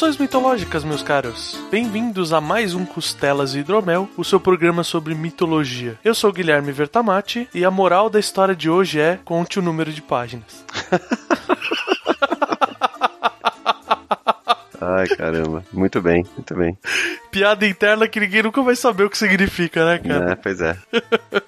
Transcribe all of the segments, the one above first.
Saudações mitológicas, meus caros. Bem-vindos a mais um Costelas e Hidromel, o seu programa sobre mitologia. Eu sou Guilherme Vertamati e a moral da história de hoje é conte o número de páginas. Ai, caramba. Muito bem, muito bem. Piada interna que ninguém nunca vai saber o que significa, né, cara? É, pois é.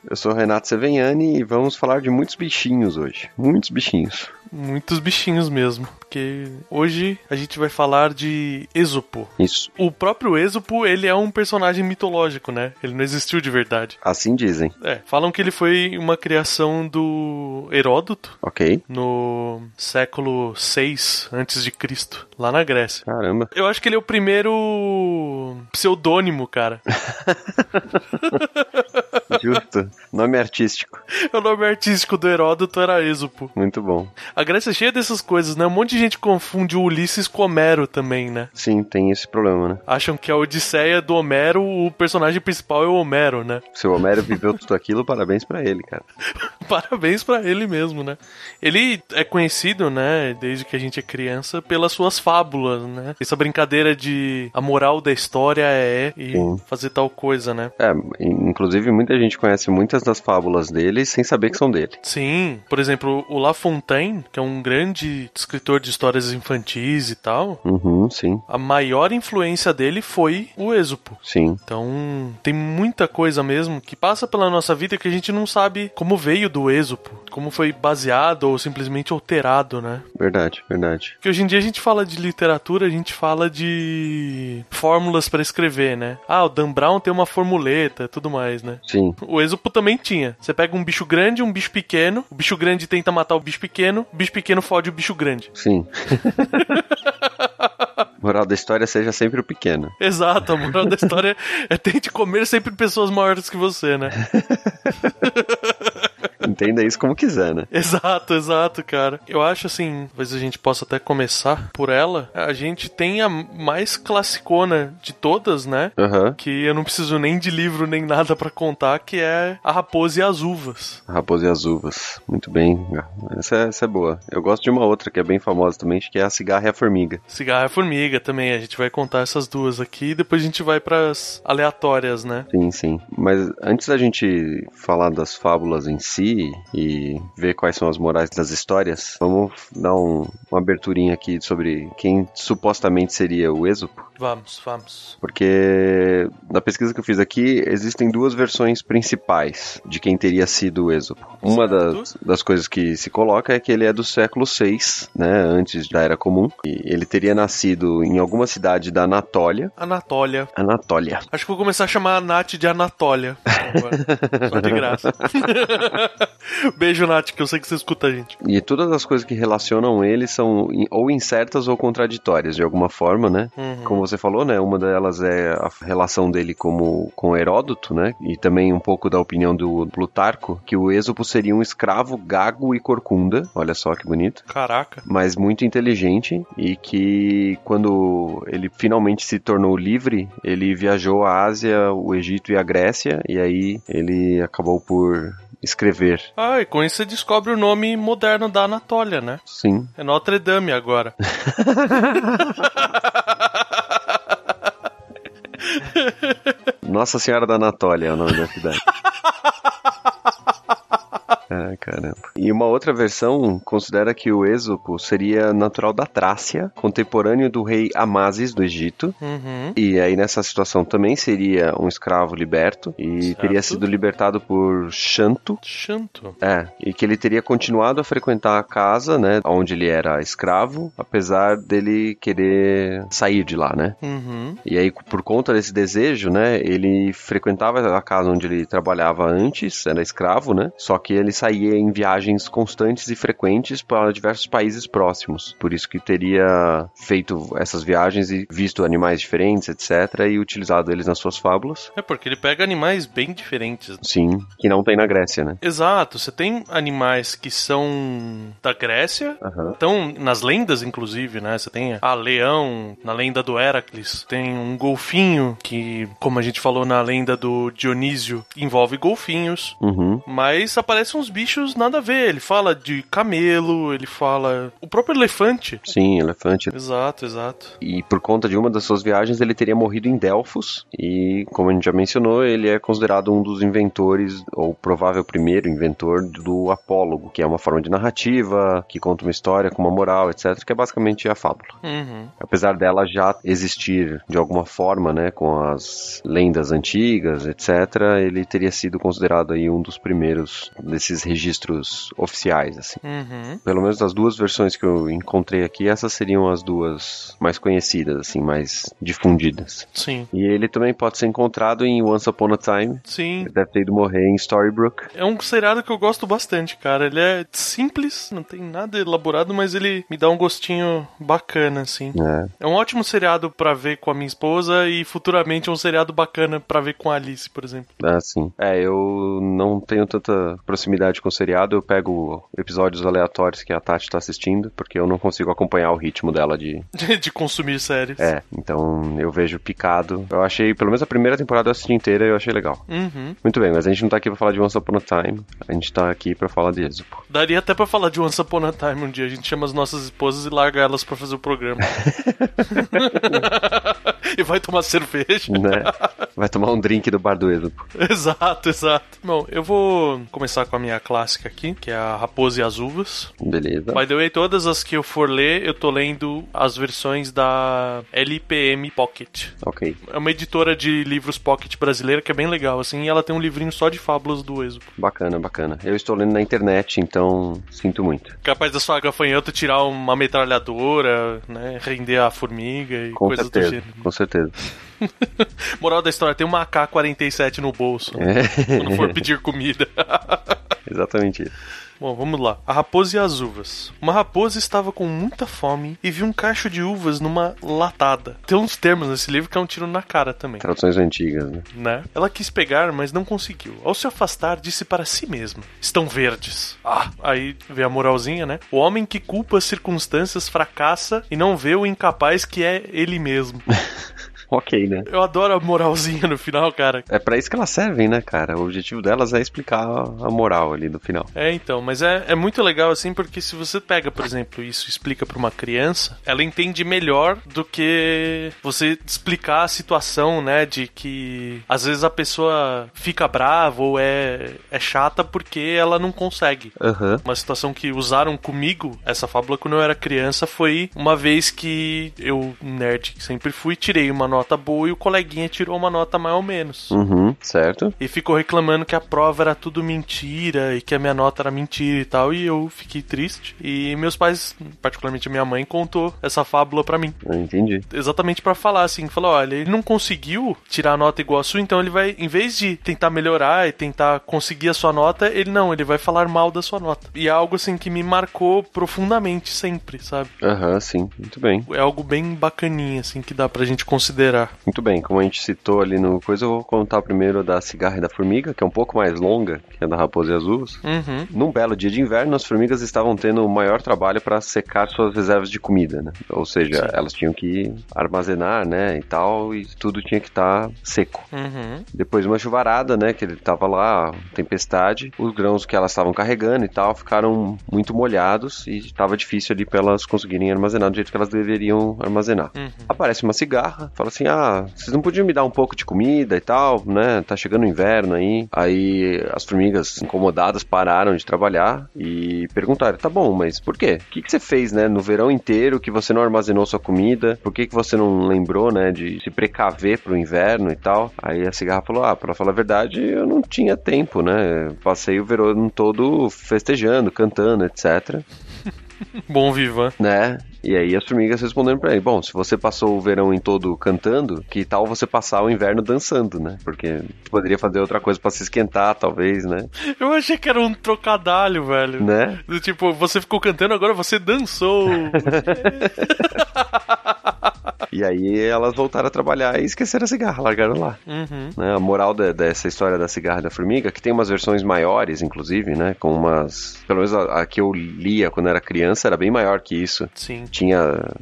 Eu sou o Renato Seveniani e vamos falar de muitos bichinhos hoje. Muitos bichinhos. Muitos bichinhos mesmo, porque hoje a gente vai falar de Esopo. Isso. O próprio Esopo, ele é um personagem mitológico, né? Ele não existiu de verdade. Assim dizem. É, falam que ele foi uma criação do Heródoto Ok. no século 6 antes de Cristo, lá na Grécia. Caramba. Eu acho que ele é o primeiro pseudônimo, cara. Justo. Nome artístico. o nome artístico do Heródoto era Esopo. Muito bom. A Grécia é cheia dessas coisas, né? Um monte de gente confunde o Ulisses com Homero também, né? Sim, tem esse problema, né? Acham que a Odisseia do Homero, o personagem principal é o Homero, né? Se o Homero viveu tudo aquilo, parabéns pra ele, cara. Parabéns pra ele mesmo, né? Ele é conhecido, né, desde que a gente é criança, pelas suas fábulas, né? Essa brincadeira de a moral da história é e Sim. fazer tal coisa, né? É, inclusive muita gente conhece muitas das fábulas dele sem saber que são dele. Sim, por exemplo, o La Fontaine, que é um grande escritor de histórias infantis e tal, Uhum, sim, a maior influência dele foi o Êxopo. sim. Então, tem muita coisa mesmo que passa pela nossa vida que a gente não sabe como veio do Êxopo, como foi baseado ou simplesmente alterado, né? Verdade, verdade. Porque hoje em dia a gente fala de literatura, a gente fala de fórmulas pra escrever, né? Ah, o Dan Brown tem uma formuleta, tudo mais, né? Sim, O Êxopo também tinha. Você pega um bicho grande e um bicho pequeno, o bicho grande tenta matar o bicho pequeno, o bicho pequeno fode o bicho grande. sim. Moral da história seja sempre o pequeno. Exato, a moral da história é tente comer sempre pessoas maiores que você, né? Entenda isso como quiser, né? Exato, exato, cara. Eu acho assim, talvez a gente possa até começar por ela. A gente tem a mais classicona de todas, né? Aham. Que eu não preciso nem de livro nem nada pra contar, que é A Raposa e as Uvas. A Raposa e as Uvas. Muito bem. Essa é, essa é boa. Eu gosto de uma outra que é bem famosa também, que é a Cigarra e a Formiga. Cigarra e Formiga também, a gente vai contar essas duas aqui e depois a gente vai pras aleatórias, né? Sim, sim. Mas antes da gente falar das fábulas em si e ver quais são as morais das histórias, vamos dar um- uma aberturinha aqui sobre quem supostamente seria o Êxopo. Vamos, vamos. Porque na pesquisa que eu fiz aqui, existem duas versões principais de quem teria sido o Êxopo. Uma das, das coisas que se coloca é que ele é do século VI, né, antes da Era Comum. E ele teria nascido em alguma cidade da Anatólia. Anatólia. Anatólia. Acho que vou começar a chamar a Nath de Anatólia. Só de graça. Beijo, Nath, que eu sei que você escuta a gente. E todas as coisas que relacionam ele são ou incertas ou contraditórias, de alguma forma, né? Uhum. Como você falou, né? Uma delas é a relação dele como, com Heródoto, né? E também um pouco da opinião do Plutarco, que o Êxopo seria um escravo gago e corcunda. Olha só que bonito. Caraca. Mas muito inteligente e que quando ele finalmente se tornou livre, ele viajou à Ásia, o Egito e a Grécia, e aí ele acabou por escrever. Ah, e com isso você descobre o nome moderno da Anatólia, né? Sim, É Notre Dame agora. Nossa Senhora da Anatólia é o nome da cidade. Ah, caramba. E uma outra versão considera que o Êxopo seria natural da Trácia, contemporâneo do rei Amasis do Egito. Uhum. E aí nessa situação também seria um escravo liberto e Certo. teria sido libertado por Xanto. Xanto. É, e que ele teria continuado a frequentar a casa, né, onde ele era escravo, apesar dele querer sair de lá, né? Uhum. E aí, por conta desse desejo, né, ele frequentava a casa onde ele trabalhava antes, era escravo, né? Só que ele saía em viagens constantes e frequentes para diversos países próximos. Por isso que teria feito essas viagens e visto animais diferentes, etc., e utilizado eles nas suas fábulas. É porque ele pega animais bem diferentes. Sim, que não tem na Grécia, né? Exato, você tem animais que são da Grécia, Aham. estão nas lendas, inclusive, né? Você tem a leão na lenda do Heracles, tem um golfinho que, como a gente falou na lenda do Dionísio, envolve golfinhos. Uhum. Mas aparecem uns bichos nada a ver. Ele fala de camelo, ele fala. O próprio elefante. Sim, elefante. Exato, exato. E por conta de uma das suas viagens, ele teria morrido em Delfos. E, como a gente já mencionou, ele é considerado um dos inventores, ou provável primeiro inventor, do apólogo, que é uma forma de narrativa, que conta uma história com uma moral, etc., que é basicamente a fábula. Uhum. Apesar dela já existir de alguma forma, né, com as lendas antigas, etc., ele teria sido considerado aí um dos primeiros desses registros oficiais, assim. Uhum. Pelo menos das duas versões que eu encontrei aqui, essas seriam as duas mais conhecidas, assim, mais difundidas. Sim. E ele também pode ser encontrado em Once Upon a Time. Sim. Ele deve ter ido morrer em Storybrooke. É um seriado que eu gosto bastante, cara. Ele é simples, não tem nada elaborado, mas ele me dá um gostinho bacana, assim. né? É um ótimo seriado pra ver com a minha esposa e futuramente é um seriado bacana pra ver com a Alice, por exemplo. Assim. É, eu não tenho tanta proximidade com o seriado, eu pego episódios aleatórios que a Tati tá assistindo, porque eu não consigo acompanhar o ritmo dela de. de consumir séries. É, então eu vejo picado. Eu achei, pelo menos a primeira temporada eu assisti inteira e eu achei legal. Uhum. Muito bem, mas a gente não tá aqui pra falar de Once Upon a Time, a gente tá aqui pra falar de Êxopo. Daria até pra falar de Once Upon a Time um dia. A gente chama as nossas esposas e larga elas pra fazer o programa. e vai tomar cerveja. Né? Vai tomar um drink do bar do Êxopo. Exato, exato. Bom, eu vou começar com a minha clássica aqui, que é a Raposa e as Uvas. Beleza. By the way, todas as que eu for ler, eu tô lendo as versões da LPM Pocket. Ok, É uma editora de livros pocket brasileira que é bem legal, assim, e ela tem um livrinho só de fábulas do Êxodo. bacana, bacana. Eu estou lendo na internet, então sinto muito. Capaz da sua gafanhoto tirar uma metralhadora, né? Render a formiga e Com coisas do certeza, gênero. com certeza. Moral da história, tem uma AK-47 no bolso É. quando for pedir comida. Exatamente isso. Bom, vamos lá. A raposa e as uvas. Uma raposa estava com muita fome e viu um cacho de uvas numa latada. Tem uns termos nesse livro que é um tiro na cara também. Traduções antigas, né? né? Ela quis pegar, mas não conseguiu. Ao se afastar, disse para si mesma: Estão verdes. Ah, aí vem a moralzinha, né? O homem que culpa as circunstâncias fracassa e não vê o incapaz que é ele mesmo. Ok, né? Eu adoro a moralzinha no final, cara. É pra isso que elas servem, né, cara? O objetivo delas é explicar a moral ali no final. É, então, mas é, é muito legal assim, porque se você pega, por exemplo, isso explica pra uma criança, ela entende melhor do que você explicar a situação, né, de que às vezes a pessoa fica brava ou é, é chata porque ela não consegue. Aham. Uma situação que usaram comigo, essa fábula, quando eu era criança, foi uma vez que eu, nerd que sempre fui, tirei uma nota boa e o coleguinha tirou uma nota mais ou menos. Uhum, certo. E ficou reclamando que a prova era tudo mentira e que a minha nota era mentira e tal. E eu fiquei triste. E meus pais, particularmente a minha mãe, contou essa fábula pra mim. Eu entendi. Exatamente pra falar assim: falou, olha, ele não conseguiu tirar a nota igual a sua, então ele vai, em vez de tentar melhorar e tentar conseguir a sua nota, ele não, ele vai falar mal da sua nota. E é algo assim que me marcou profundamente sempre, sabe? Aham, sim. Muito bem. É algo bem bacaninha, assim, que dá pra gente considerar. Muito bem, como a gente citou ali no coisa, eu vou contar primeiro da cigarra e da formiga, que é um pouco mais longa que a da raposa e as uvas. Uhum. Num belo dia de inverno, as formigas estavam tendo o maior trabalho para secar suas reservas de comida, né? Ou seja, Sim. elas tinham que armazenar, né, e tal, e tudo tinha que estar seco. Uhum. Depois de uma chuvarada, né, que ele tava lá, tempestade, os grãos que elas estavam carregando e tal ficaram muito molhados e estava difícil ali para elas conseguirem armazenar do jeito que elas deveriam armazenar. Uhum. Aparece uma cigarra, fala assim: "Ah, vocês não podiam me dar um pouco de comida e tal, né? Tá chegando o inverno aí". Aí as formigas incomodadas pararam de trabalhar e perguntaram: "Tá bom, mas por quê? O que que você fez, né, no verão inteiro que você não armazenou sua comida? Por que que você não lembrou, né, de se precaver pro inverno e tal?". Aí a cigarra falou: "Ah, para falar a verdade, eu não tinha tempo, né? Passei o verão todo festejando, cantando, etc." Bom vivan. né? E aí as formigas respondendo pra ele: Bom, se você passou o verão em todo cantando, que tal você passar o inverno dançando, né? Porque poderia fazer outra coisa pra se esquentar, talvez, né? Eu achei que era um trocadalho, velho. Né? Do tipo, você ficou cantando, agora você dançou. E aí elas voltaram a trabalhar e esqueceram a cigarra, largaram lá. Uhum. Né? A moral de- dessa história da cigarra e da formiga, que tem umas versões maiores, inclusive, né? Com umas. Pelo menos a, a que eu lia quando era criança era bem maior que isso. Sim. Tinha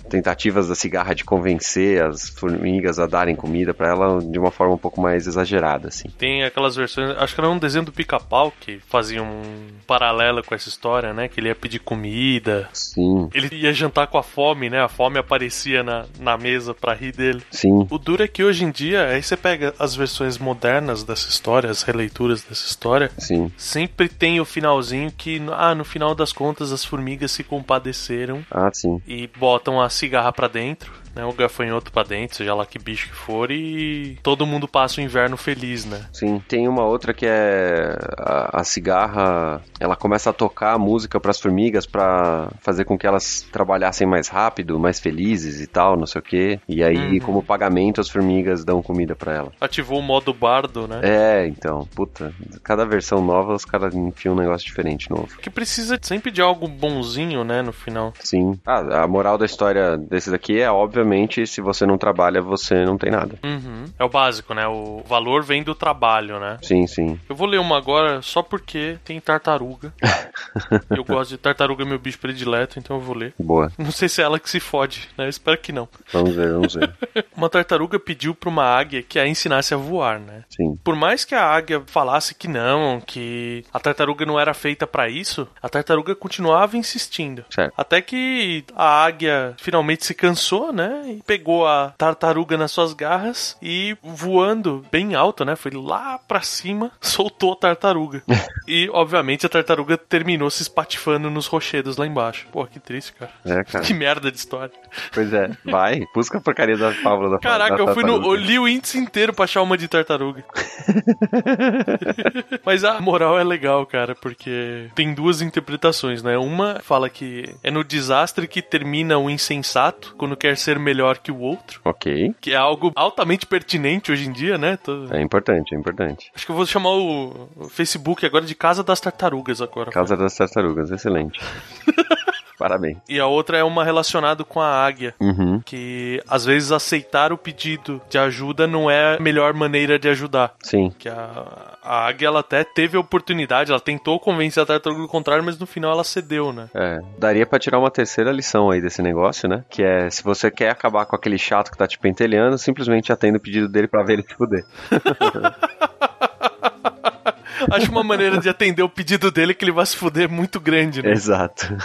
tentativas da cigarra de convencer as formigas a darem comida pra ela de uma forma um pouco mais exagerada, assim. Tem aquelas versões, acho que era um desenho do pica-pau que fazia um paralelo com essa história, né? Que ele ia pedir comida, Sim, ele ia jantar com a fome, né? A fome aparecia na, na mesa pra rir dele. sim. O duro é que hoje em dia, aí você pega as versões modernas dessa história, as releituras dessa história, Sim. sempre tem o finalzinho que, ah, no final das contas as formigas se compadeceram Ah, sim. e botam a cigarra pra dentro, né? O gafanhoto pra dentro, seja lá que bicho que for, e todo mundo passa o inverno feliz, né? Sim, tem uma outra que é a, a cigarra, ela começa a tocar a música para as formigas pra fazer com que elas trabalhassem mais rápido, mais felizes e tal, não sei o quê. E aí, Uhum. como pagamento, as formigas dão comida pra ela. Ativou o modo bardo, né? É, então, puta, cada versão nova os caras enfiam um negócio diferente novo. Que precisa sempre de algo bonzinho, né, no final. Sim. Ah, a moral da história desse daqui é, obviamente, se você não trabalha, você não tem nada. Uhum. É o básico, né? O valor vem do trabalho, né? Sim, sim. Eu vou ler uma agora só porque tem tartaruga. eu gosto de tartaruga, é meu bicho predileto, então eu vou ler. Boa. Não sei se é ela que se fode, né? Eu espero que não. Vamos ver, vamos ver. Uma tartaruga pediu pra uma águia que a ensinasse a voar, né? Sim. Por mais que a águia falasse que não, que a tartaruga não era feita pra isso, a tartaruga continuava insistindo. Certo. Até que a águia finalmente se cansou, né? E pegou a tartaruga nas suas garras e voando bem alto, né? Foi lá pra cima, soltou a tartaruga. e, obviamente, a tartaruga terminou se espatifando nos rochedos lá embaixo. Pô, que triste, cara. É, cara. Que merda de história. Pois é. Vai, busca a porcaria da fábula da Caraca, da eu fui no. Eu li o índice inteiro pra achar uma de tartaruga. Mas a moral é legal, cara, porque tem duas interpretações, né? Uma fala que é no desastre que termina o insensato quando quer ser melhor que o outro. Ok. Que é algo altamente pertinente hoje em dia, né? Tô- É importante, é importante. Acho que eu vou chamar o o Facebook agora de Casa das Tartarugas agora. Casa das Tartarugas, excelente. Parabéns. E a outra é uma relacionada com a águia. Uhum, Que às vezes aceitar o pedido de ajuda não é a melhor maneira de ajudar. sim. Que a, a águia ela até teve a oportunidade, ela tentou convencer a tartaruga do contrário, mas no final ela cedeu, né? É, daria pra tirar uma terceira lição aí desse negócio, né? Que é, se você quer acabar com aquele chato que tá te pentelhando, simplesmente atenda o pedido dele pra ver ele se fuder. Acho uma maneira de atender o pedido dele que ele vai se fuder muito grande, né? Exato.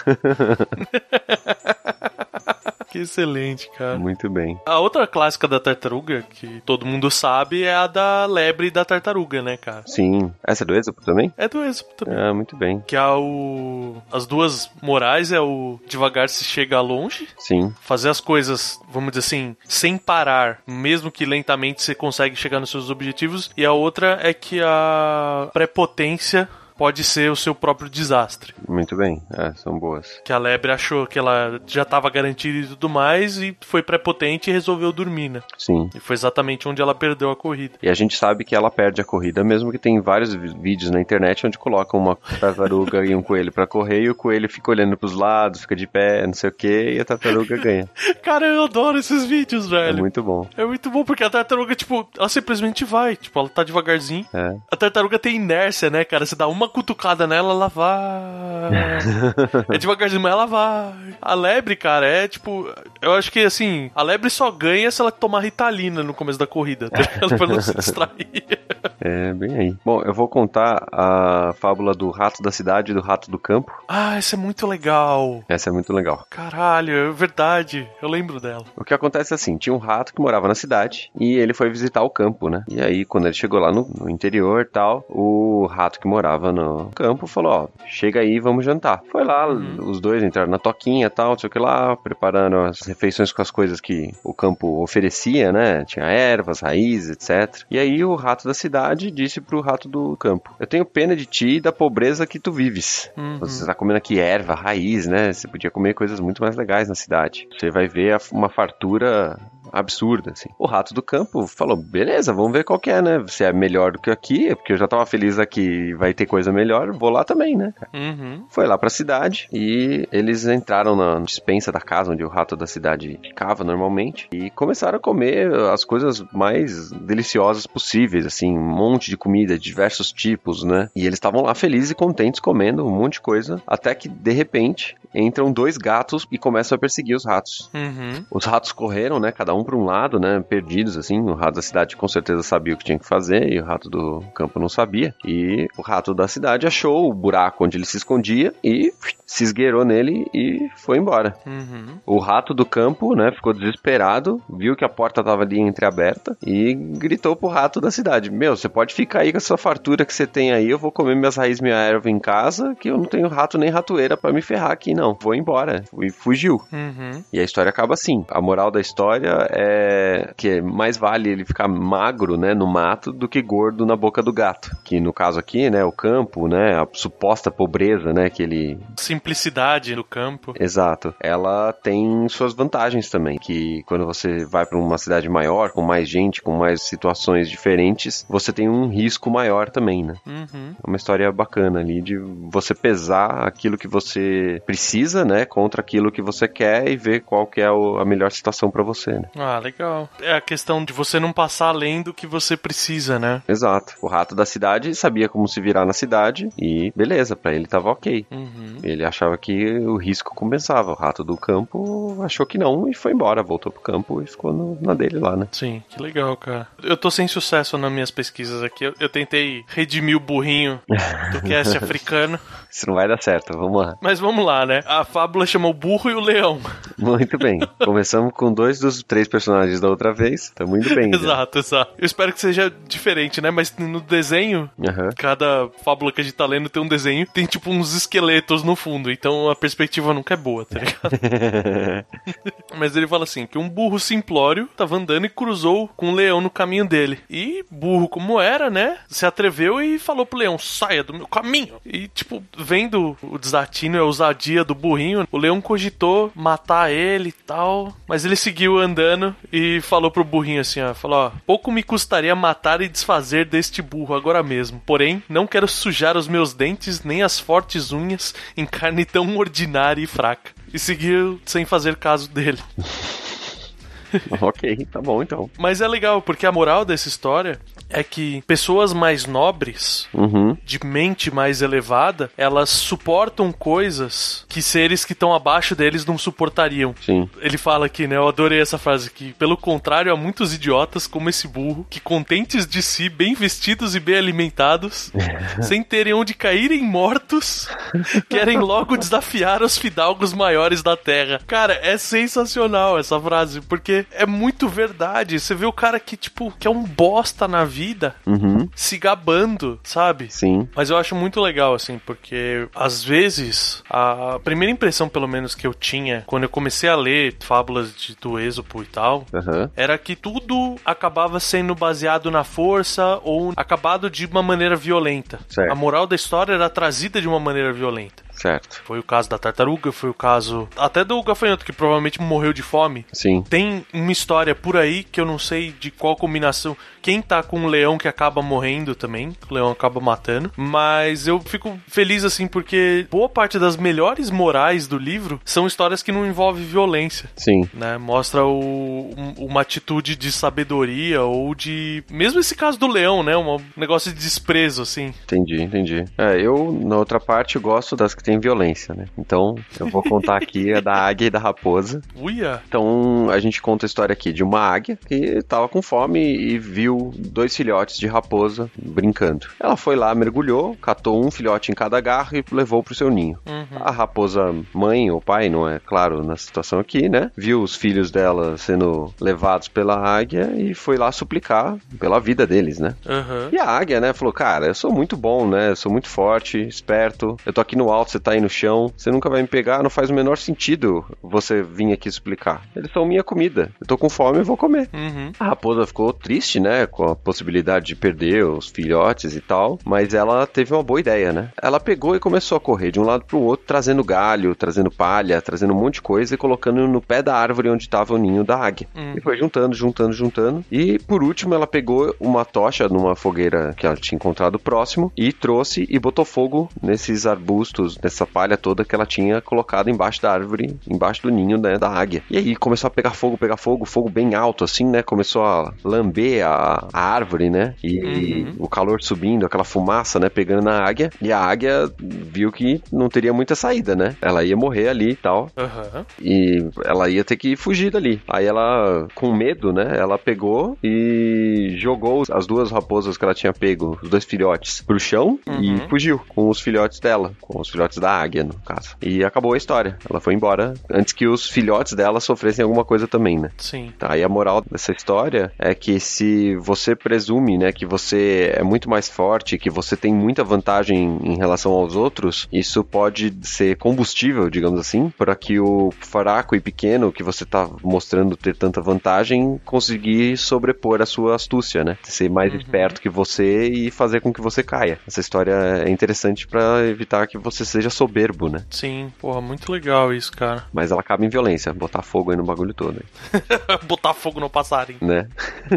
Que excelente, cara. Muito bem. A outra clássica da tartaruga, que todo mundo sabe, é a da lebre e da tartaruga, né, cara? Sim. Essa é do Êxodo também? É do Êxodo também. Ah, muito bem. Que é o. As duas morais é o devagar se chega longe, Sim. fazer as coisas, vamos dizer assim, sem parar, mesmo que lentamente você consegue chegar nos seus objetivos. E a outra é que a prepotência pode ser o seu próprio desastre. Muito bem. É, são boas. Que a lebre achou que ela já estava garantida e tudo mais e foi prepotente e resolveu dormir, né? Sim. E foi exatamente onde ela perdeu a corrida. E a gente sabe que ela perde a corrida, mesmo que tem vários vídeos na internet onde colocam uma tartaruga e um coelho pra correr e o coelho fica olhando pros lados, fica de pé, não sei o que, e a tartaruga ganha. Cara, eu adoro esses vídeos, É velho. muito bom. É muito bom porque a tartaruga, tipo, ela simplesmente vai. Tipo, ela tá devagarzinho. É. A tartaruga tem inércia, né, cara? Você dá uma cutucada nela, ela vai. é devagarzinho, mas ela vai. A lebre, cara, é tipo. Eu acho que assim, a lebre só ganha se ela tomar ritalina no começo da corrida, tá pra não se distrair. É, bem aí. Bom, eu vou contar a fábula do rato da cidade e do rato do campo. ah, essa é muito legal. Essa é muito legal. Caralho, é verdade. Eu lembro dela. O que acontece é assim, tinha um rato que morava na cidade e ele foi visitar o campo, né? E aí, quando ele chegou lá no, no interior e tal, o rato que morava no campo falou, ó, chega aí, vamos jantar. Foi lá, os dois entraram na toquinha e tal, não sei o que lá, preparando as refeições com as coisas que o campo oferecia, né? Tinha ervas, raízes, etc. E aí o rato da cidade disse pro rato do campo: Eu tenho pena de ti e da pobreza que tu vives. Uhum. Você tá comendo aqui erva, raiz, né? Você podia comer coisas muito mais legais na cidade. Você vai ver uma fartura absurda, assim. O rato do campo falou, beleza, vamos ver qual que é, né? Se é melhor do que aqui, porque eu já tava feliz aqui, vai ter coisa melhor, vou lá também, né? Uhum. Foi lá pra cidade e eles entraram na dispensa da casa onde o rato da cidade ficava normalmente e começaram a comer as coisas mais deliciosas possíveis, assim, um monte de comida, diversos tipos, né? E eles estavam lá felizes e contentes comendo um monte de coisa, até que de repente entram dois gatos e começam a perseguir os ratos. Uhum. Os ratos correram, né? Cada um para um lado, né? Perdidos, assim. O rato da cidade com certeza sabia o que tinha que fazer e o rato do campo não sabia. E o rato da cidade achou o buraco onde ele se escondia e se esgueirou nele e foi embora. Uhum. O rato do campo, né? Ficou desesperado, viu que a porta tava ali entreaberta e gritou pro rato da cidade: Meu, você pode ficar aí com essa fartura que você tem aí. Eu vou comer minhas raízes, minha erva em casa, que eu não tenho rato nem ratoeira para me ferrar aqui, não. Vou embora. E fugiu. Uhum. E a história acaba assim. A moral da história é que mais vale ele ficar magro, né, no mato do que gordo na boca do gato. Que no caso aqui, né, o campo, né, a suposta pobreza, né, que ele Simplicidade do campo. Exato. Ela tem suas vantagens também, que quando você vai para uma cidade maior, com mais gente, com mais situações diferentes, você tem um risco maior também, né? Uhum. É uma história bacana ali de você pesar aquilo que você precisa, né, contra aquilo que você quer e ver qual que é a melhor situação para você, né? Ah, legal. É a questão de você não passar além do que você precisa, né? Exato. O rato da cidade sabia como se virar na cidade e beleza, pra ele tava ok. Uhum. Ele achava que o risco compensava. O rato do campo achou que não e foi embora. Voltou pro campo e ficou no- na dele lá, né? Sim, que legal, cara. Eu tô sem sucesso nas minhas pesquisas aqui. Eu, eu tentei redimir o burrinho do cast africano. Isso não vai dar certo, vamos lá. Mas vamos lá, né? A fábula chama o burro e o leão. Muito bem. Começamos com dois dos três personagens da outra vez. Tamo indo bem. já. Exato, exato. Eu espero que seja diferente, né? Mas no desenho, Aham. cada fábula que a gente tá lendo tem um desenho, tem tipo uns esqueletos no fundo. Então a perspectiva nunca é boa, tá ligado? Mas ele fala assim: que um burro simplório tava andando e cruzou com um leão no caminho dele. E burro como era, né? Se atreveu e falou pro leão: saia do meu caminho. E, tipo, vendo o desatino e a ousadia do burrinho, o leão cogitou matar ele e tal. Mas ele seguiu andando e falou pro burrinho assim: ó, falou, ó, pouco me custaria matar e desfazer deste burro agora mesmo. Porém, não quero sujar os meus dentes nem as fortes unhas em carne tão ordinária e fraca. E seguiu sem fazer caso dele. ok, tá bom então. Mas é legal, porque a moral dessa história é que pessoas mais nobres, Uhum. de mente mais elevada, elas suportam coisas que seres que estão abaixo deles não suportariam. Sim. Ele fala aqui, né? Eu adorei essa frase aqui. Pelo contrário, há muitos idiotas como esse burro, que contentes de si, bem vestidos e bem alimentados, sem terem onde caírem mortos, querem logo desafiar os fidalgos maiores da terra. Cara, é sensacional essa frase, porque é muito verdade. Você vê o cara que, tipo, que é um bosta na vida, Uhum. se gabando, sabe? Sim. Mas eu acho muito legal, assim, porque às vezes a primeira impressão, pelo menos, que eu tinha quando eu comecei a ler fábulas de, do Êxopo e tal, Aham. era que tudo acabava sendo baseado na força ou acabado de uma maneira violenta. Certo. A moral da história era trazida de uma maneira violenta. Certo. Foi o caso da tartaruga, foi o caso até do gafanhoto, que provavelmente morreu de fome. Sim. Tem uma história por aí que eu não sei de qual combinação. Quem tá com um leão que acaba morrendo também, o leão acaba matando. Mas eu fico feliz assim porque boa parte das melhores morais do livro são histórias que não envolvem violência. Sim. Né, mostra o- um- uma atitude de sabedoria ou de. Mesmo esse caso do leão, né? Um negócio de desprezo, assim. Entendi, entendi. É, eu, na outra parte, gosto das que tem violência, né? Então, eu vou contar aqui a da águia e da raposa. Uia! Então, a gente conta a história aqui de uma águia que tava com fome e viu dois filhotes de raposa brincando. Ela foi lá, mergulhou, catou um filhote em cada garro e levou pro seu ninho. Uhum. A raposa mãe ou pai, não é claro na situação aqui, né? Viu os filhos dela sendo levados pela águia e foi lá suplicar pela vida deles, né? Aham. E a águia, né, falou: Cara, eu sou muito bom, né? Eu sou muito forte, esperto. Eu tô aqui no alto, você tá aí no chão. Você nunca vai me pegar. Não faz o menor sentido você vir aqui explicar. Eles são minha comida. Eu tô com fome, eu vou comer. Uhum. A raposa ficou triste, né? Com a possibilidade de perder os filhotes e tal. Mas ela teve uma boa ideia, né? Ela pegou e começou a correr de um lado pro outro, trazendo galho, trazendo palha, trazendo um monte de coisa e colocando no pé da árvore onde estava o ninho da águia. Hum. E foi juntando, juntando, juntando. E por último, ela pegou uma tocha numa fogueira que ela tinha encontrado próximo e trouxe e botou fogo nesses arbustos, nessa palha toda que ela tinha colocado embaixo da árvore, embaixo do ninho né, da águia. E aí começou a pegar fogo, pegar fogo, fogo bem alto, assim, né? Começou a lamber a, a árvore, né? E Uhum. o calor subindo, aquela fumaça, né? Pegando na águia. E a águia viu que não teria muita saída, né? Ela ia morrer ali e tal. Aham. E ela ia ter que fugir dali. Aí ela, com medo, né? Ela pegou e jogou as duas raposas que ela tinha pego, os dois filhotes, pro chão e Uhum. fugiu com os filhotes dela, com os filhotes da águia, no caso. E acabou a história. Ela foi embora antes que os filhotes dela sofressem alguma coisa também, né? Sim. Tá, e a moral dessa história é que se você presume, né, que você é muito mais forte, que você tem muita vantagem em relação aos outros, isso pode ser combustível, digamos assim, para que o fraco e pequeno que você tá mostrando ter tanta vantagem conseguir sobrepor a sua astúcia, né? Ser mais esperto que você e fazer com que você caia. Essa história é interessante para evitar que você seja soberbo, né? Sim. Porra, muito legal isso, cara. Mas ela acaba em violência, botar fogo aí no bagulho todo, Botar fogo no passarinho. né?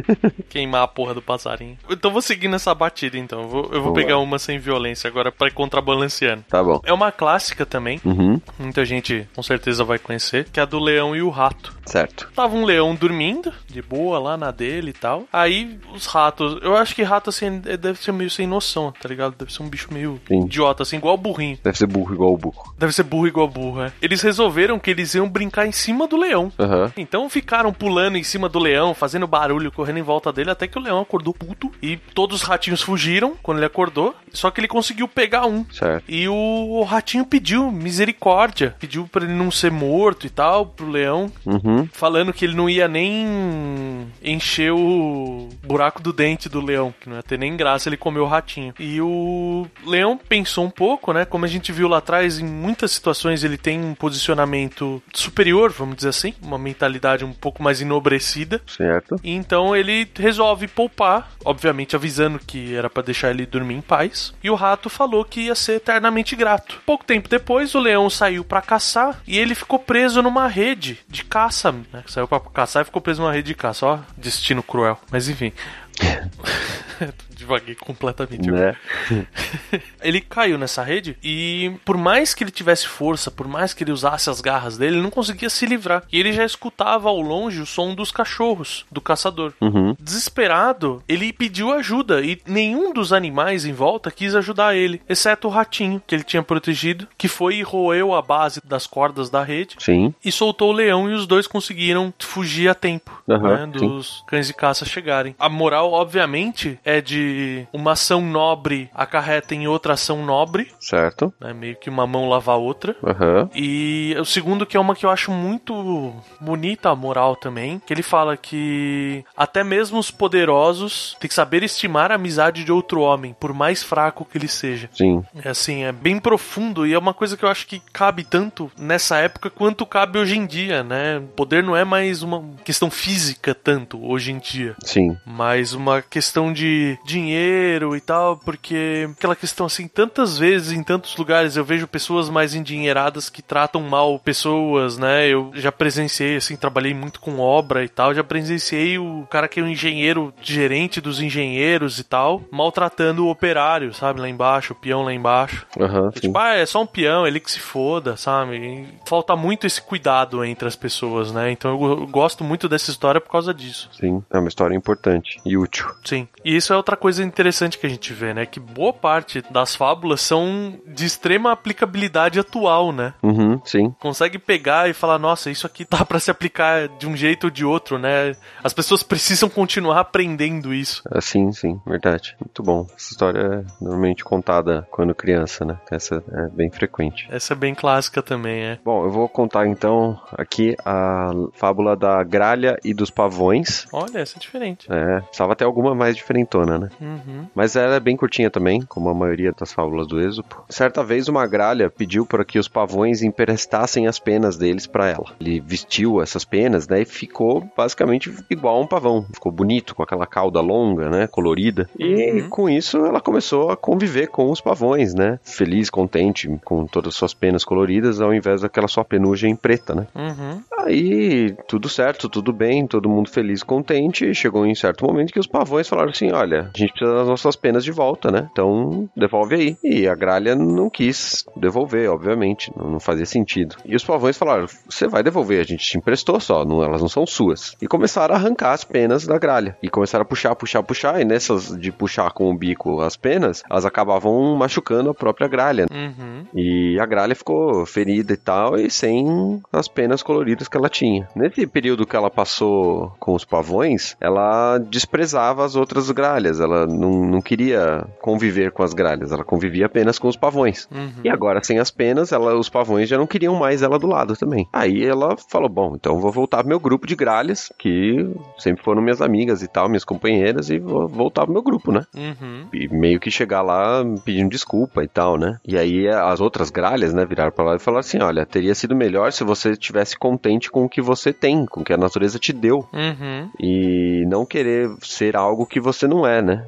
Queimar a porra do passarinho. Então vou seguir nessa batida, então. Eu vou, eu vou pegar uma sem violência agora pra ir contrabalanceando. Tá bom. É uma clássica também, Uhum, muita gente com certeza vai conhecer, que é a do leão e o rato. certo. Tava um leão dormindo, de boa, lá na dele e tal. Aí os ratos, eu acho que rato assim deve ser meio sem noção, tá ligado? Deve ser um bicho meio Sim. idiota, assim, igual o burrinho. Deve ser burro igual o burro. Deve ser burro igual burro, é. Eles resolveram que eles iam brincar em cima do leão. Aham. Então ficaram pulando em cima do leão, fazendo barulho, correndo em volta dele, até que o leão acordou puto. E todos os ratinhos fugiram quando ele acordou. Só que ele conseguiu pegar um. Certo. E o, ratinho pediu misericórdia. Pediu pra ele não ser morto e tal, pro leão. Uhum. Falando que ele não ia nem encher o buraco do dente do leão. Que não ia ter nem graça ele comer o ratinho. E o leão pensou um pouco, né? Como a gente viu lá atrás, em muitas situações ele tem um posicionamento superior, vamos dizer assim. Uma mentalidade um pouco mais enobrecida. Certo. E então ele resolve poupar, obviamente avisando que era pra deixar ele dormir em paz. E o rato falou que ia ser eternamente grato. Pouco tempo depois, o leão saiu pra caçar e ele ficou preso numa rede de caça. Né? Saiu pra caçar e ficou preso numa rede de caça. Ó, destino cruel. Mas enfim. Divaguei completamente. Né? Ele caiu nessa rede e, por mais que ele tivesse força, por mais que ele usasse as garras dele, ele não conseguia se livrar. E ele já escutava ao longe o som dos cachorros do caçador. Uhum. Desesperado, ele pediu ajuda e nenhum dos animais em volta quis ajudar ele, exceto o ratinho que ele tinha protegido, que foi e roeu a base das cordas da rede Sim. e soltou o leão e os dois conseguiram fugir a tempo Aham, né, dos cães de caça chegarem. A moral, obviamente, é de uma ação nobre acarreta em outra ação nobre, Certo. né, meio que uma mão lava a outra. Aham. E o segundo, que é uma que eu acho muito bonita a moral também, que ele fala que até mesmo os poderosos têm que saber estimar a amizade de outro homem, por mais fraco que ele seja. Sim. É assim, é bem profundo e é uma coisa que eu acho que cabe tanto nessa época quanto cabe hoje em dia, né? Poder não é mais uma questão física tanto hoje em dia, Sim. mas uma questão de dinheiro e tal, porque aquela questão assim, tantas vezes em tantos lugares eu vejo pessoas mais endinheiradas que tratam mal pessoas, né? Eu já presenciei assim, trabalhei muito com obra e tal, já presenciei o cara que é o engenheiro, gerente dos engenheiros e tal, maltratando o operário, sabe, lá embaixo, o peão lá embaixo. É Sim. Tipo, ah, é só um peão, ele que se foda, sabe? E falta muito esse cuidado entre as pessoas, né? Então eu gosto muito dessa história por causa disso. Sim. É uma história importante e útil. Sim. E isso é outra coisa interessante que a gente vê, né? Que boa parte das fábulas são de extrema aplicabilidade atual, né? Uhum. Sim. Consegue pegar e falar, nossa, isso aqui dá pra se aplicar de um jeito ou de outro, né? As pessoas precisam continuar aprendendo isso. É, sim, sim. Verdade. Muito bom. Essa história é normalmente contada quando criança, né? Essa é bem frequente. Essa é bem clássica também, é. Bom, eu vou contar então aqui a fábula da gralha e dos pavões. Olha, essa é diferente. É, precisava ter alguma mais diferentona. né? Uhum. Mas ela é bem curtinha também, como a maioria das fábulas do Êxopo. Certa vez uma gralha pediu para que os pavões emprestassem as penas deles para ela. Ele vestiu essas penas, né, e ficou basicamente igual a um pavão. Ficou bonito, com aquela cauda longa, né, colorida. E Uhum. com isso ela começou a conviver com os pavões, né? Feliz, contente, com todas as suas penas coloridas, ao invés daquela sua penugem preta, né? Uhum. Aí, tudo certo, tudo bem, todo mundo feliz, contente. Chegou em certo momento que os pavões falaram assim: olha, a gente precisa das nossas penas de volta, né? Então, devolve aí. E a gralha não quis devolver, obviamente, não, não fazia sentido. E os pavões falaram: você vai devolver, a gente te emprestou só, não, elas não são suas. E começaram a arrancar as penas da gralha. E começaram a puxar, puxar, puxar. E nessas de puxar com o bico as penas, elas acabavam machucando a própria gralha. Uhum. E a gralha ficou ferida e tal, e sem as penas coloridas que ela tinha. Nesse período que ela passou com os pavões, ela desprezava as outras gralhas. Ela não, não queria conviver com as gralhas, ela convivia apenas com os pavões. Uhum. E agora, sem as penas, ela, os pavões já não queriam mais ela do lado também. Aí ela falou: Bom, então vou voltar pro meu grupo de gralhas, que sempre foram minhas amigas e tal, minhas companheiras, e vou voltar pro meu grupo, né? Uhum. E meio que chegar lá pedindo desculpa e tal, né? E aí as outras gralhas, né, viraram pra lá e falaram assim: olha, teria sido melhor se você estivesse contente com o que você tem, com o que a natureza te deu. Uhum. E não querer ser algo que você não é, né?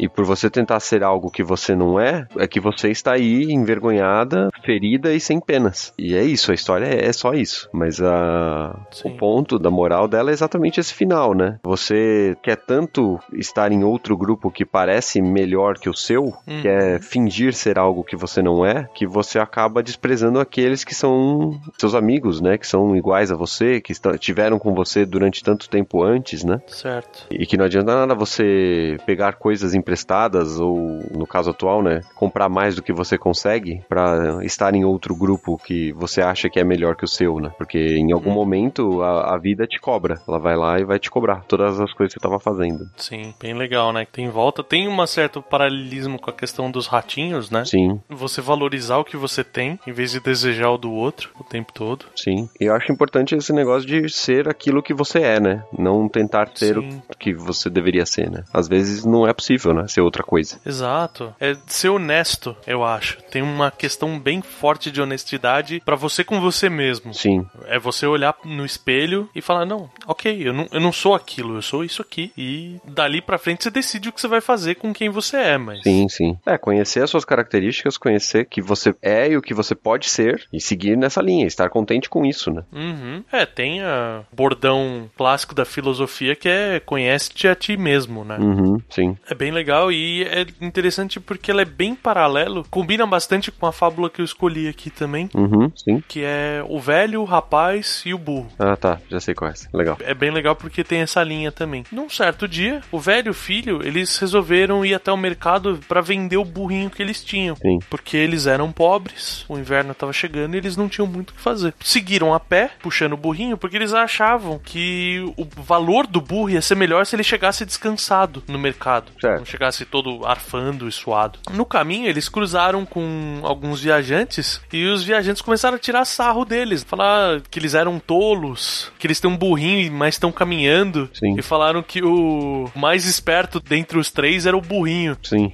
E por você tentar ser algo que você não é, é que você está aí envergonhada, ferida e sem penas. E é isso, a história é, é só isso. Mas a, Sim. o ponto da moral dela é exatamente esse final, né? Você quer tanto estar em outro grupo que parece melhor que o seu, Uhum. quer fingir ser algo que você não é, que você acaba desprezando aqueles que são seus amigos, né? Que são iguais a você, que tiveram com você durante tanto tempo antes, né? Certo. E que não adianta nada você pegar coisas emprestadas ou, no caso atual, né, comprar mais do que você consegue pra estar em outro grupo que você acha que é melhor que o seu, né? Porque em algum momento a, a vida te cobra. Ela vai lá e vai te cobrar todas as coisas que você tava fazendo. Sim, bem legal, né? Tem volta, tem um certo paralelismo com a questão dos ratinhos, né? Sim, Você valorizar o que você tem, em vez de desejar o do outro o tempo todo. sim. Eu acho importante esse negócio de ser aquilo que você é, né? Não tentar ser Sim. o que você deveria ser, né? Às vezes não é possível, né? Ser outra coisa. Exato. É ser honesto, eu acho. Tem uma questão bem forte de honestidade pra você com você mesmo. Sim, É você olhar no espelho e falar: não, ok, eu não, eu não sou aquilo, eu sou isso aqui. E dali pra frente você decide o que você vai fazer com quem você é, mas. Sim, sim. É, conhecer as suas características, conhecer que você é e o que você pode ser e seguir nessa linha, estar contente com isso, né? Uhum. É, tem a bordão clássico da filosofia que é conhece-te a ti mesmo, né? Uhum, sim. É bem legal e é interessante porque ela é bem paralelo, combina bastante com a fábula que eu escolhi aqui também, Uhum, sim. que é o velho, o rapaz e o burro. Ah, tá. Já sei qual é essa. Legal. É bem legal porque tem essa linha também. Num certo dia, o velho e o filho, eles resolveram ir até o mercado pra vender o burrinho que eles tinham. Sim. Porque eles eram pobres, o inverno tava chegando e eles não tinham muito o que fazer. Seguiram a pé, puxando o burrinho, porque eles achavam que o valor do burro ia ser melhor se ele chegasse descansado no mercado. Certo. Não chegasse todo arfando e suado. No caminho, eles cruzaram com alguns viajantes e os viajantes começaram a tirar sarro deles. Falar que eles eram tolos, que eles têm um burrinho, mas estão caminhando. Sim. E falaram que o mais esperto dentre os três era o burrinho. Sim.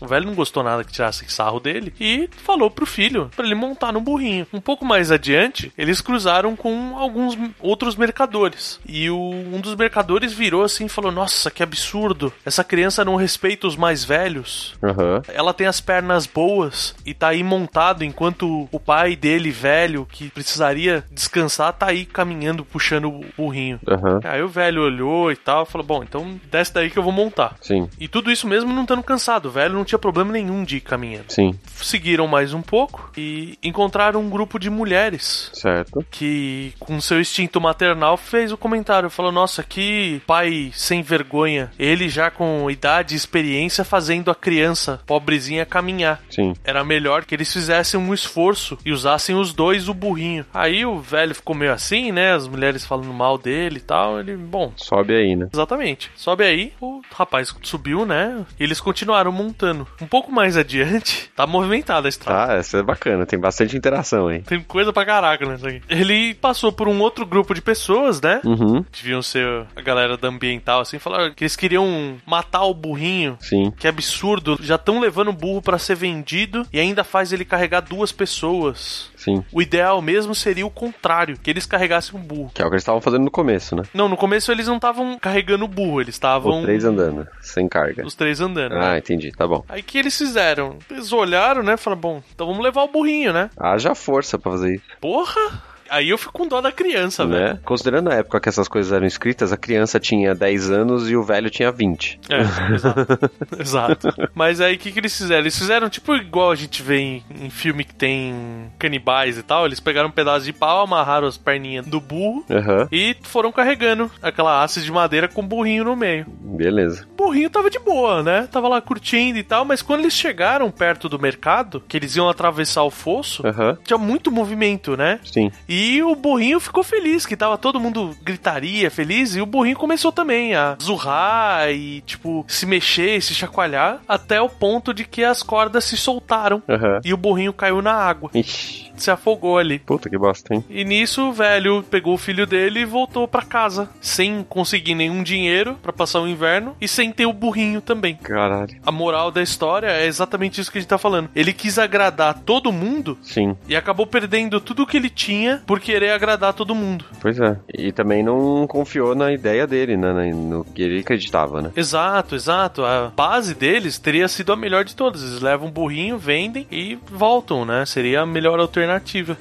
O velho não gostou nada que tirasse sarro dele e falou pro filho pra ele montar no burrinho. Um pouco mais adiante, eles cruzaram com alguns outros mercadores. E o- um dos mercadores virou assim e falou: Nossa, que absurdo! Essa criança não respeita os mais velhos. Aham. Ela tem as pernas boas e tá aí montado enquanto o pai dele, velho, que precisaria descansar, tá aí caminhando, puxando o burrinho. Aham. Aí o velho olhou e tal, falou: Bom, então desce daí que eu vou montar. Sim. E tudo isso mesmo não estando cansado. O velho não tinha problema nenhum de ir caminhando. Sim. Seguiram mais um pouco e encontraram um grupo de mulheres Certo. que, com seu instinto maternal, fez o comentário. Falou: Nossa, que pai sem vergonha. Ele já com idade e experiência fazendo a criança pobrezinha caminhar. Sim. Era melhor que eles fizessem um esforço e usassem os dois o burrinho. Aí o velho ficou meio assim, né? As mulheres falando mal dele e tal. Ele, bom, Sobe aí, né? Exatamente. Sobe aí, o rapaz subiu, né? E eles continuaram montando. Um pouco mais adiante, tá movimentada a estrada. Tá, essa é bacana. Tem bastante interação aí. Tem coisa pra caraca nessa aqui. Ele passou por um outro grupo de pessoas, né? Uhum. Deviam ser a galera da ambiental, assim, falaram que eles queriam matar o burrinho. Sim. Que absurdo. Já estão levando o burro pra ser vendido e ainda faz ele carregar duas pessoas. Sim. O ideal mesmo seria o contrário, que eles carregassem um burro. Que é o que eles estavam fazendo no começo, né? Não, no começo eles não estavam carregando o burro, eles estavam. Os três andando, sem carga. Os três andando. Ah, né? entendi. Tá bom. Aí o que eles fizeram? Eles olharam, né? Falaram, bom, então vamos levar o burrinho, né? Haja força pra fazer isso, Porra! Aí eu fico com dó da criança, velho. né? Considerando a época que essas coisas eram escritas, a criança tinha 10 anos e o velho tinha 20. É, exato. exato. Mas aí o que, que eles fizeram? Eles fizeram tipo igual a gente vê em, em filme que tem canibais e tal. Eles pegaram um pedaço de pau, amarraram as perninhas do burro Aham. e foram carregando aquela haste de madeira com o burrinho no meio. Beleza. O burrinho tava de boa, né? Tava lá curtindo e tal, mas quando eles chegaram perto do mercado, que eles iam atravessar o fosso, Aham. tinha muito movimento, né? Sim. E o burrinho ficou feliz, que tava todo mundo gritaria, feliz, e o burrinho começou também a zurrar e, tipo, se mexer, se chacoalhar, até o ponto de que as cordas se soltaram Aham. e o burrinho caiu na água, Ixi. Se afogou ali. Puta que bosta, hein? E nisso o velho pegou o filho dele e voltou pra casa, sem conseguir nenhum dinheiro pra passar o inverno e sem ter o burrinho também. Caralho. A moral da história é exatamente isso que a gente tá falando. Ele quis agradar todo mundo Sim. e acabou perdendo tudo que ele tinha por querer agradar todo mundo. Pois é. E também não confiou na ideia dele, né? No que ele acreditava, né? Exato, exato. A base deles teria sido a melhor de todas. Eles levam um burrinho, vendem e voltam, né? Seria a melhor alternativa.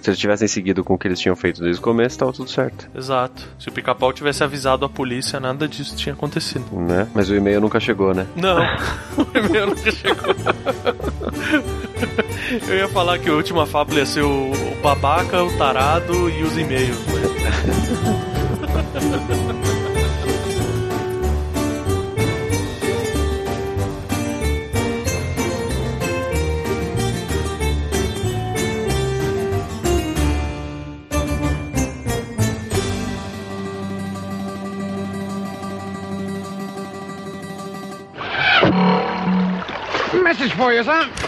Se eles tivessem seguido com o que eles tinham feito desde o começo, tava tudo certo, Exato. Se o pica-pau tivesse avisado a polícia, nada disso tinha acontecido. né? Mas o e-mail nunca chegou, né? Não, o primeiro nunca chegou. Eu ia falar que a última fábula ia ser o, babaca, o tarado e os e-mails. Message for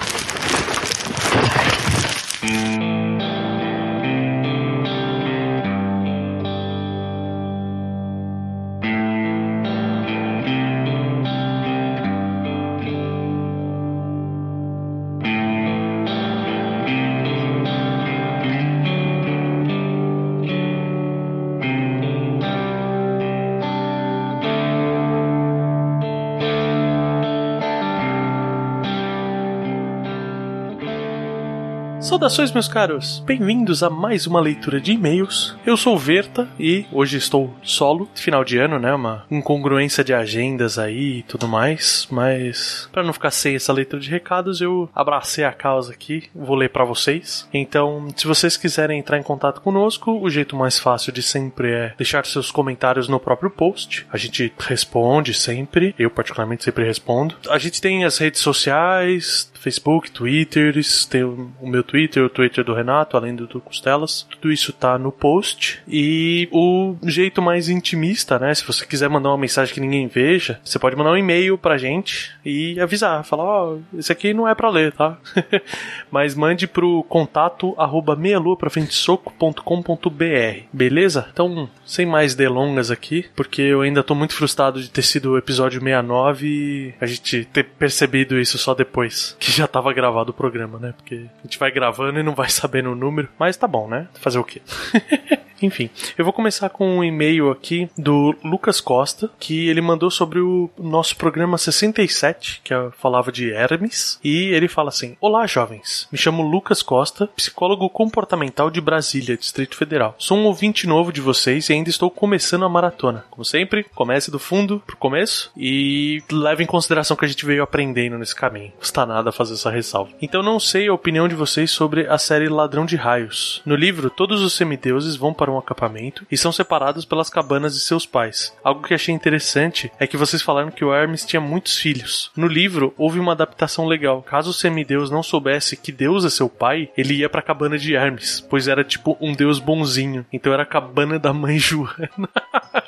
Saudações, meus caros! Bem-vindos a mais uma leitura de e-mails. Eu sou Verta e hoje estou solo. Final de ano, né? Uma incongruência de agendas aí e tudo mais. Mas, para não ficar sem essa leitura de recados, eu abracei a causa aqui. Vou ler para vocês. Então, se vocês quiserem entrar em contato conosco, o jeito mais fácil de sempre é deixar seus comentários no próprio post. A gente responde sempre. Eu, particularmente, sempre respondo. A gente tem as redes sociais: Facebook, Twitter, tem o meu Twitter, o Twitter do Renato, além do, do Costelas. Tudo isso tá no post. E o jeito mais intimista, né? Se você quiser mandar uma mensagem que ninguém veja, você pode mandar um e-mail pra gente e avisar. Falar, ó, esse aqui não é pra ler, tá? Mas mande pro contato arroba meialuafrafrentesoco.com.br, beleza? Então, sem mais delongas aqui, porque eu ainda tô muito frustrado de ter sido o episódio 69 e a gente ter percebido isso só depois que já tava gravado o programa, né? Porque a gente vai gravando e não vai sabendo o número, mas tá bom, né? Fazer o quê? Enfim, eu vou começar com um e-mail aqui do Lucas Costa, que ele mandou sobre o nosso programa 67, que falava de Hermes, e ele fala assim: Olá, jovens. Me chamo Lucas Costa, psicólogo comportamental de Brasília, Distrito Federal. Sou um ouvinte novo de vocês e ainda estou começando a maratona. Como sempre, comece do fundo pro começo e leve em consideração que a gente veio aprendendo nesse caminho. Custa nada fazer essa ressalva. Então não sei a opinião de vocês sobre a série Ladrão de Raios. No livro, todos os semideuses vão para um acampamento e são separados pelas cabanas de seus pais. Algo que achei interessante é que vocês falaram que o Hermes tinha muitos filhos. No livro, houve uma adaptação legal. Caso o semideus não soubesse que Deus é seu pai, ele ia pra cabana de Hermes, pois era tipo um deus bonzinho. Então era a cabana da mãe Joana.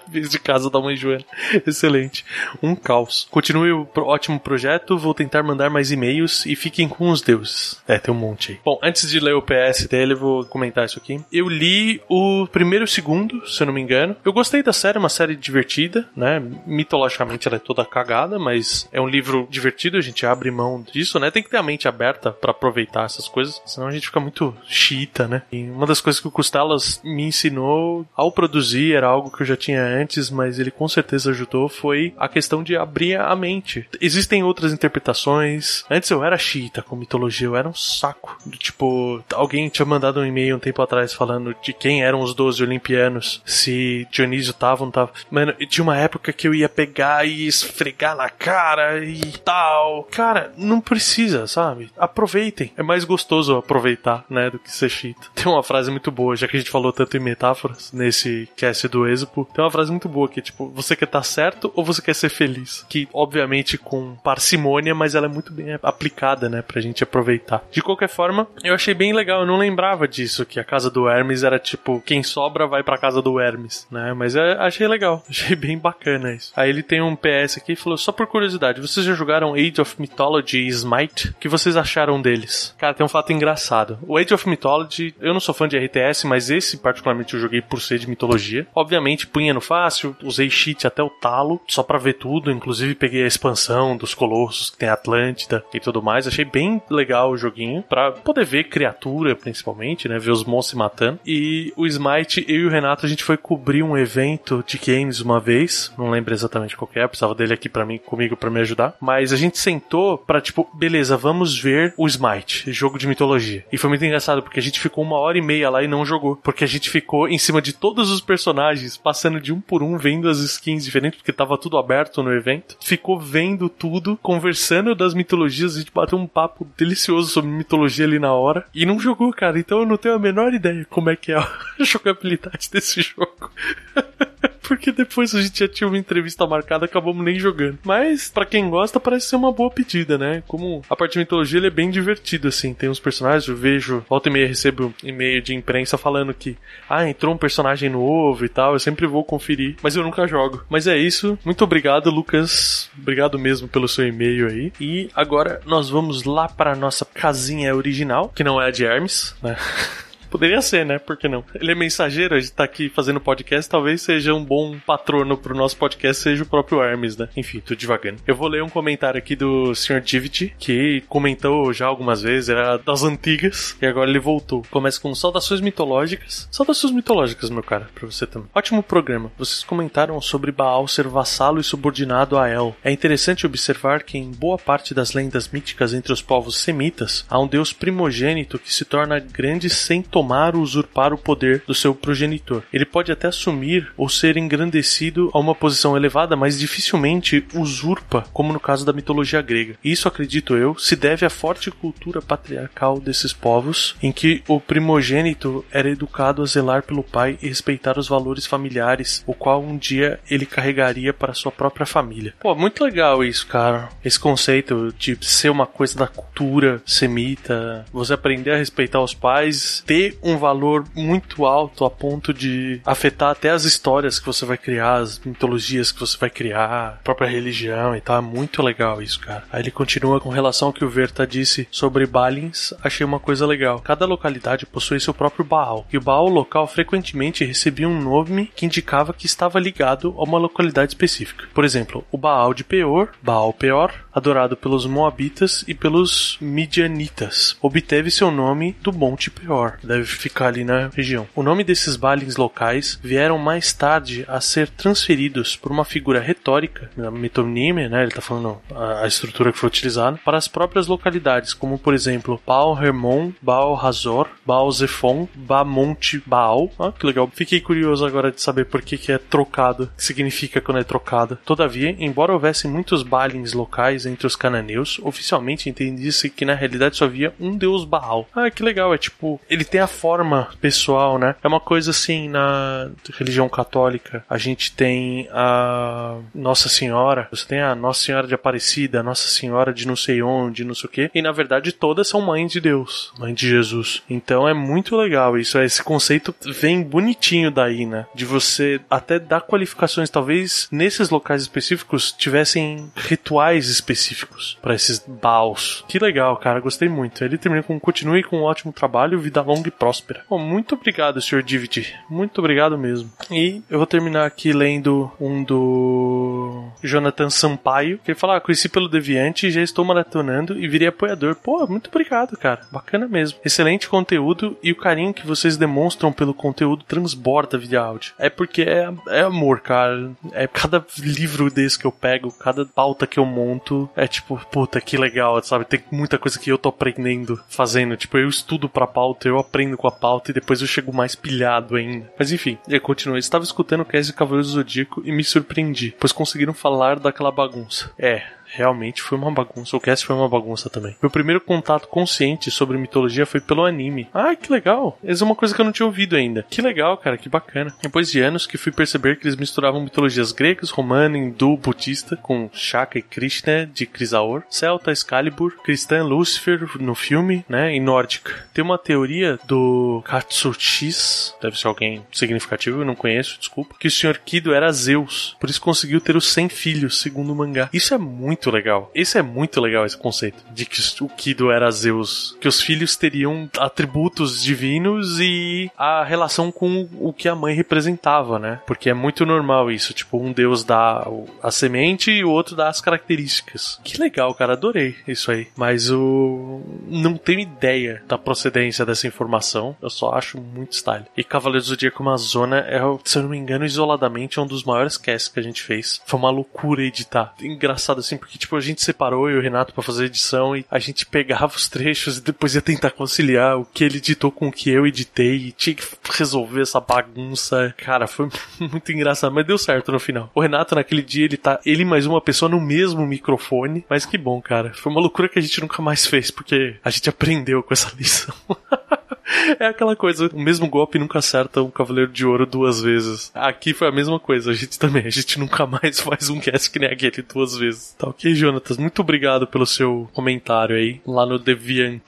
Vez de casa da mãe Joana. Excelente. Um caos. Continue o ótimo projeto, vou tentar mandar mais e-mails e fiquem com os deuses. É, tem um monte aí. Bom, antes de ler o PS dele, eu vou comentar isso aqui. Eu li o primeiro e o segundo, se eu não me engano. Eu gostei da série, uma série divertida, né? Mitologicamente ela é toda cagada, mas é um livro divertido, a gente abre mão disso, né? Tem que ter a mente aberta pra aproveitar essas coisas, senão a gente fica muito chita, né? E uma das coisas que o Costelas me ensinou ao produzir, era algo que eu já tinha antes, mas ele com certeza ajudou, foi a questão de abrir a mente. Existem outras interpretações. Antes eu era chita com mitologia, eu era um saco. Tipo, alguém tinha mandado um e-mail um tempo atrás falando de quem eram os 12 olimpianos, se Dionísio tava ou não tava. Mano, tinha uma época que eu ia pegar e esfregar na cara e tal. Cara, não precisa, sabe? Aproveitem. É mais gostoso aproveitar, né, do que ser chita. Tem uma frase muito boa, já que a gente falou tanto em metáforas nesse cast do Êxopo, tem uma frase muito boa que, tipo, você quer estar certo ou você quer ser feliz? Que, obviamente, com parcimônia, mas ela é muito bem aplicada, né, pra gente aproveitar. De qualquer forma, eu achei bem legal, eu não lembrava disso, que a casa do Hermes era tipo, quem sobra vai pra casa do Hermes, né, mas eu achei legal, achei bem bacana isso. Aí ele tem um PS aqui e falou, só por curiosidade, vocês já jogaram Age of Mythology e Smite? O que vocês acharam deles? Cara, tem um fato engraçado. O Age of Mythology, eu não sou fã de RTS, mas esse particularmente eu joguei por ser de mitologia. Obviamente, punha no fácil, usei cheat até o talo, só pra ver tudo, inclusive peguei a expansão dos Colossos, que tem Atlântida e tudo mais. Achei bem legal o joguinho, pra poder ver criatura, principalmente, né, ver os monstros se matando. E o Smite, eu e o Renato, a gente foi cobrir um evento de games uma vez, não lembro exatamente qual que é, precisava dele aqui para mim, comigo para me ajudar, mas a gente sentou pra, tipo, beleza, vamos ver o Smite, jogo de mitologia. E foi muito engraçado, porque a gente ficou uma hora e meia lá e não jogou, porque a gente ficou em cima de todos os personagens, passando de um por um, vendo as skins diferentes, porque tava tudo aberto no evento. Ficou vendo tudo, conversando das mitologias, a gente bateu um papo delicioso sobre mitologia ali na hora, e não jogou, cara, então eu não tenho a menor ideia como é que é a jogabilidade desse jogo. Porque depois a gente já tinha uma entrevista marcada, acabamos nem jogando. Mas, pra quem gosta, parece ser uma boa pedida, né? Como a parte de mitologia ele é bem divertido, assim. Tem uns personagens, eu vejo, volta e meia recebo e-mail de imprensa falando que, ah, entrou um personagem novo e tal. Eu sempre vou conferir, mas eu nunca jogo. Mas é isso. Muito obrigado, Lucas. Obrigado mesmo pelo seu e-mail aí. E agora nós vamos lá para nossa casinha original, que não é a de Hermes, né? Poderia ser, né? Por que não? Ele é mensageiro, a gente tá aqui fazendo podcast, talvez seja um bom patrono pro nosso podcast, seja o próprio Hermes, né? Enfim, tô devagando. Eu vou ler um comentário aqui do Sr. Divity, que comentou já algumas vezes, era das antigas, e agora ele voltou. Começa com saudações mitológicas. Saudações mitológicas, meu cara, pra você também. Ótimo programa. Vocês comentaram sobre Baal ser vassalo e subordinado a El. É interessante observar que em boa parte das lendas míticas entre os povos semitas, há um deus primogênito que se torna grande sem tomar ou usurpar o poder do seu progenitor. Ele pode até assumir ou ser engrandecido a uma posição elevada, mas dificilmente usurpa, como no caso da mitologia grega. Isso, acredito eu, se deve à forte cultura patriarcal desses povos, em que o primogênito era educado a zelar pelo pai e respeitar os valores familiares, o qual um dia ele carregaria para sua própria família. Pô, muito legal isso, cara. Esse conceito de ser uma coisa da cultura semita, você aprender a respeitar os pais, ter um valor muito alto a ponto de afetar até as histórias que você vai criar, as mitologias que você vai criar, a própria religião e tal. É muito legal isso, cara. Aí ele continua com relação ao que o Verta disse sobre Balins, achei uma coisa legal. Cada localidade possui seu próprio Baal, e o Baal local frequentemente recebia um nome que indicava que estava ligado a uma localidade específica. Por exemplo, o Baal de Peor, Baal Peor, adorado pelos Moabitas e pelos Midianitas, obteve seu nome do Monte Peor, deve ficar ali na região. O nome desses Balins locais vieram mais tarde a ser transferidos por uma figura retórica, a metonímia, né, ele está falando a, a estrutura que foi utilizada, para as próprias localidades, como por exemplo Baal Hermon, Baal Hazor, Baal Zephon, Bamonte Baal. Ah, que legal. Fiquei curioso agora de saber por que, que é trocado, que significa quando é trocado. Todavia, embora houvesse muitos Balins locais entre os cananeus, oficialmente entendia-se que na realidade só havia um deus Baal. Ah, que legal, é tipo, ele tem a forma pessoal, né? É uma coisa assim, na religião católica, a gente tem a Nossa Senhora, você tem a Nossa Senhora de Aparecida, a Nossa Senhora de não sei onde, não sei o quê, e na verdade todas são mães de Deus, mãe de Jesus. Então é muito legal isso, esse conceito vem bonitinho daí, né? De você até dar qualificações, talvez nesses locais específicos tivessem rituais específicos para esses baus. Que legal, cara, gostei muito. Ele termina com continue com um ótimo trabalho, vida longa e próspera. Bom, muito obrigado, Sr. Divid. Muito obrigado mesmo. E eu vou terminar aqui lendo um do Jonathan Sampaio, que ele fala: ah, conheci pelo Deviante, já estou maratonando e virei apoiador. Pô, muito obrigado, cara. Bacana mesmo. Excelente conteúdo e o carinho que vocês demonstram pelo conteúdo transborda via áudio. É porque é, é amor, cara. É cada livro desse que eu pego, cada pauta que eu monto, é tipo, puta, que legal, sabe? Tem muita coisa que eu tô aprendendo fazendo. Tipo, eu estudo pra pauta, eu aprendo com a pauta e depois eu chego mais pilhado ainda. Mas enfim, eu continuo. Eu estava escutando o cast de Cavaleiro do Zodíaco e me surpreendi, pois conseguiram falar daquela bagunça. É, realmente foi uma bagunça. O cast foi uma bagunça também. Meu primeiro contato consciente sobre mitologia foi pelo anime. Ah, que legal! Essa é uma coisa que eu não tinha ouvido ainda. Que legal, cara, que bacana. Depois de anos que fui perceber que eles misturavam mitologias gregas, romana, hindu, budista, com Shaka e Krishna de Crisaor, celta, Excalibur, cristã, Lúcifer no filme, né, e nórdica. Tem uma teoria do Katsuchis, deve ser alguém significativo, eu não conheço, desculpa, que o Sr. Kido era Zeus, por isso conseguiu ter os 100 filhos, segundo o mangá. Isso é muito legal. Esse é muito legal esse conceito de que o Kido era Zeus, que os filhos teriam atributos divinos e a relação com o que a mãe representava, né? Porque é muito normal isso, tipo, um deus dá a semente e o outro dá as características. Que legal, cara, adorei isso aí. Mas o não tenho ideia da procedência dessa informação, eu só acho muito style. E Cavaleiros do Zodíaco Amazona é, se eu não me engano, isoladamente é um dos maiores casts que a gente fez. Foi uma loucura editar. Engraçado assim, porque tipo, a gente separou eu e o Renato para fazer edição e a gente pegava os trechos e depois ia tentar conciliar o que ele editou com o que eu editei e tinha que resolver essa bagunça. Cara, foi muito engraçado, mas deu certo no final. O Renato naquele dia ele tá ele mais uma pessoa no mesmo microfone, mas que bom, cara. Foi uma loucura que a gente nunca mais fez porque a gente aprendeu com essa lição. É aquela coisa, o mesmo golpe nunca acerta um Cavaleiro de Ouro duas vezes. Aqui foi a mesma coisa, a gente também, a gente nunca mais faz um cast que nem aquele duas vezes. Tá ok, Jonatas? Muito obrigado pelo seu comentário aí, lá no Deviant.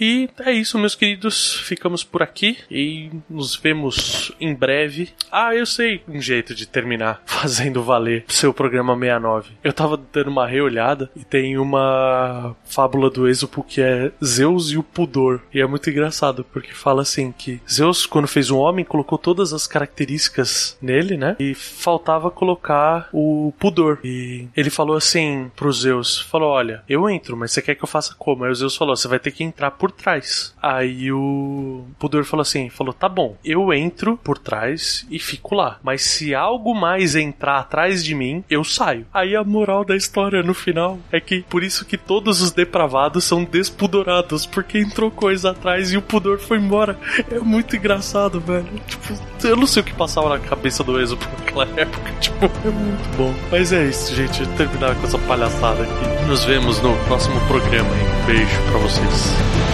E é isso, meus queridos, ficamos por aqui e nos vemos em breve. Ah, eu sei um jeito de terminar fazendo valer seu programa 69. Eu tava dando uma reolhada e tem uma fábula do Esopo que é Zeus e o Pudor. E é muito engraçado, porque fala assim que Zeus, quando fez um homem, colocou todas as características nele, né? E faltava colocar o pudor. E ele falou assim pro Zeus, falou, olha, eu entro, mas você quer que eu faça como? Aí o Zeus falou, você vai ter que entrar por trás. Aí o pudor falou assim, falou, tá bom, eu entro por trás e fico lá, mas se algo mais entrar atrás de mim, eu saio. Aí a moral da história no final é que por isso que todos os depravados são despudorados, porque entrou coisa atrás e o pudor foi embora. É muito engraçado, velho. Tipo, eu não sei o que passava na cabeça do Enzo naquela época. Tipo, é muito bom. Mas é isso, gente. Terminar com essa palhaçada aqui. Nos vemos no próximo programa, hein? Beijo pra vocês.